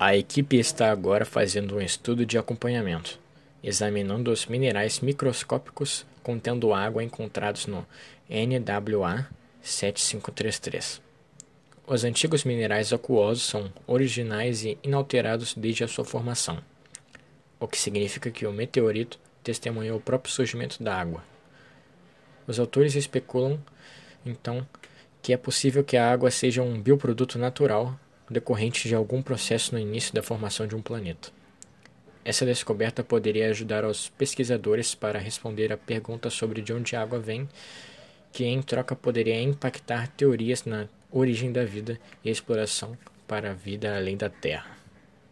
A equipe está agora fazendo um estudo de acompanhamento, examinando os minerais microscópicos contendo água encontrados no NWA 7533. Os antigos minerais aquosos são originais e inalterados desde a sua formação, o que significa que o meteorito testemunhou o próprio surgimento da água. Os autores especulam, então, que é possível que a água seja um bioproduto natural decorrente de algum processo no início da formação de um planeta. Essa descoberta poderia ajudar os pesquisadores para responder a pergunta sobre de onde a água vem, que em troca poderia impactar teorias na origem da vida e exploração para a vida além da Terra.